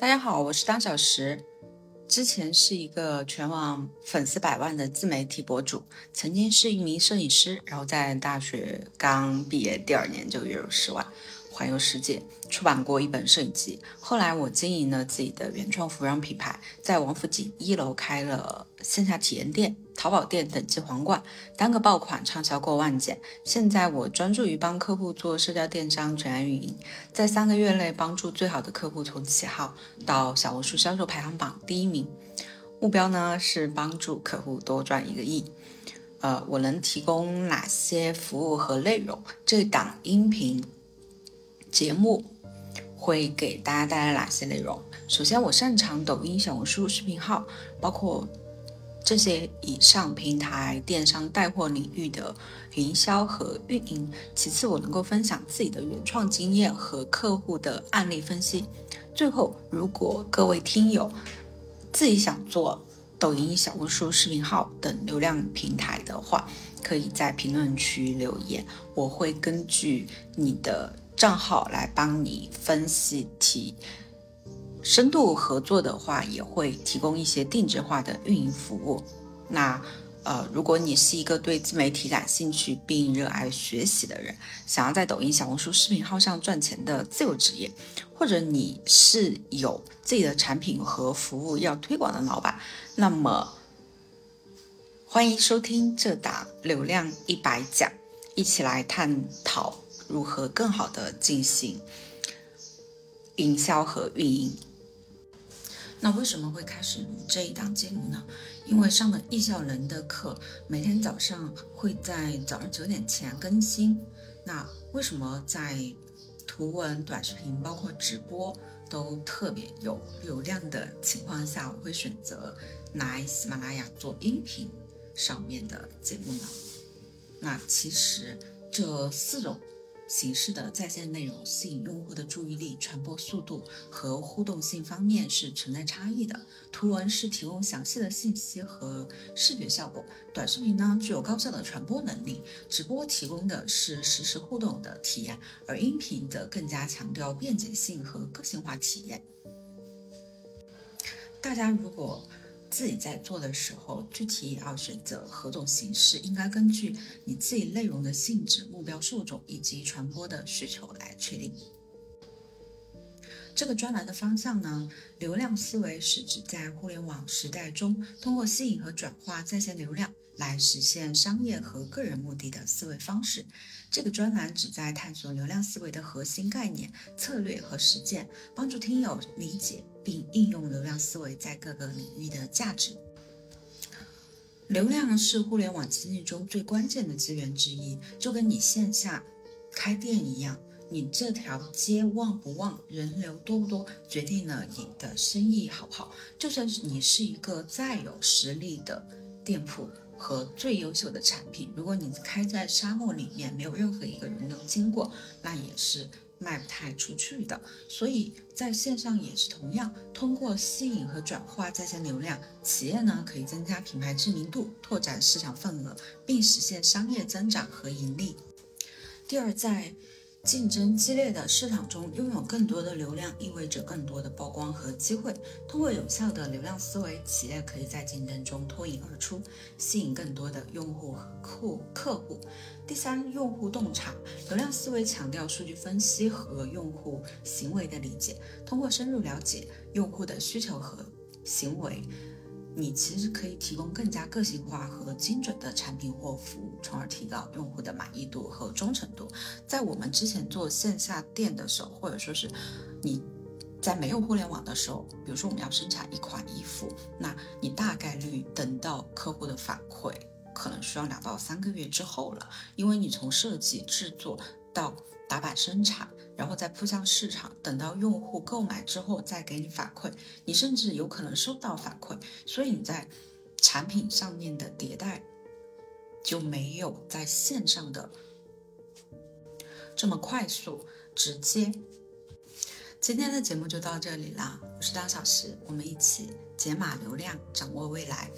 大家好，我是当小时。之前是一个全网粉丝百万的自媒体博主，曾经是一名摄影师，然后在大学刚毕业第二年就月入十万，环游世界，出版过一本摄影集。后来我经营了自己的原创服装品牌，在王府井一楼开了线下体验店。淘宝店等级皇冠，单个爆款畅销过万件。现在我专注于帮客户做社交电商全案运营，在三个月内帮助最好的客户从起号到小红书销售排行榜第一名。目标呢是帮助客户多赚一个亿。呃，我能提供哪些服务和内容？这档音频节目会给大家带来哪些内容？首先，我擅长抖音、小红书视频号，包括。这些以上平台电商带货领域的营销和运营。其次，我能够分享自己的原创经验和客户的案例分析。最后，如果各位听友自己想做抖音、小红书视频号等流量平台的话，可以在评论区留言，我会根据你的账号来帮你分析提。深度合作的话，也会提供一些定制化的运营服务。那，呃，如果你是一个对自媒体感兴趣并热爱学习的人，想要在抖音、小红书视频号上赚钱的自由职业，或者你是有自己的产品和服务要推广的老板，那么欢迎收听这档流量一百讲，一起来探讨如何更好的进行营销和运营。那为什么会开始录这一档节目呢？因为上了易校人的课，每天早上会在早上九点前更新。那为什么在图文、短视频，包括直播都特别有流量的情况下，我会选择来喜马拉雅做音频上面的节目呢？那其实这四种。形式的在线内容吸引用户的注意力，传播速度和互动性方面是存在差异的。图文是提供详细的信息和视觉效果，短视频呢具有高效的传播能力，直播提供的是实时互动的体验，而音频则更加强调便捷性和个性化体验。大家如果自己在做的时候，具体要选择何种形式，应该根据你自己内容的性质、目标受众以及传播的需求来确定。这个专栏的方向呢，流量思维是指在互联网时代中，通过吸引和转化在线流量。来实现商业和个人目的的思维方式。这个专栏旨在探索流量思维的核心概念、策略和实践，帮助听友理解并应用流量思维在各个领域的价值。流量是互联网经济中最关键的资源之一，就跟你线下开店一样，你这条街旺不旺，人流多不多，决定了你的生意好不好。就算是你是一个再有实力的店铺。和最优秀的产品，如果你开在沙漠里面，没有任何一个人流经过，那也是卖不太出去的。所以在线上也是同样，通过吸引和转化在线流量，企业呢可以增加品牌知名度，拓展市场份额，并实现商业增长和盈利。第二，在竞争激烈的市场中，拥有更多的流量意味着更多的曝光和机会。通过有效的流量思维，企业可以在竞争中脱颖而出，吸引更多的用户和客客户。第三，用户洞察。流量思维强调数据分析和用户行为的理解。通过深入了解用户的需求和行为。你其实可以提供更加个性化和精准的产品或服务，从而提高用户的满意度和忠诚度。在我们之前做线下店的时候，或者说是你在没有互联网的时候，比如说我们要生产一款衣服，那你大概率等到客户的反馈，可能需要两到三个月之后了，因为你从设计制作到打板生产。然后再铺向市场，等到用户购买之后再给你反馈，你甚至有可能收到反馈，所以你在产品上面的迭代就没有在线上的这么快速直接。今天的节目就到这里啦，我是张小石，我们一起解码流量，掌握未来。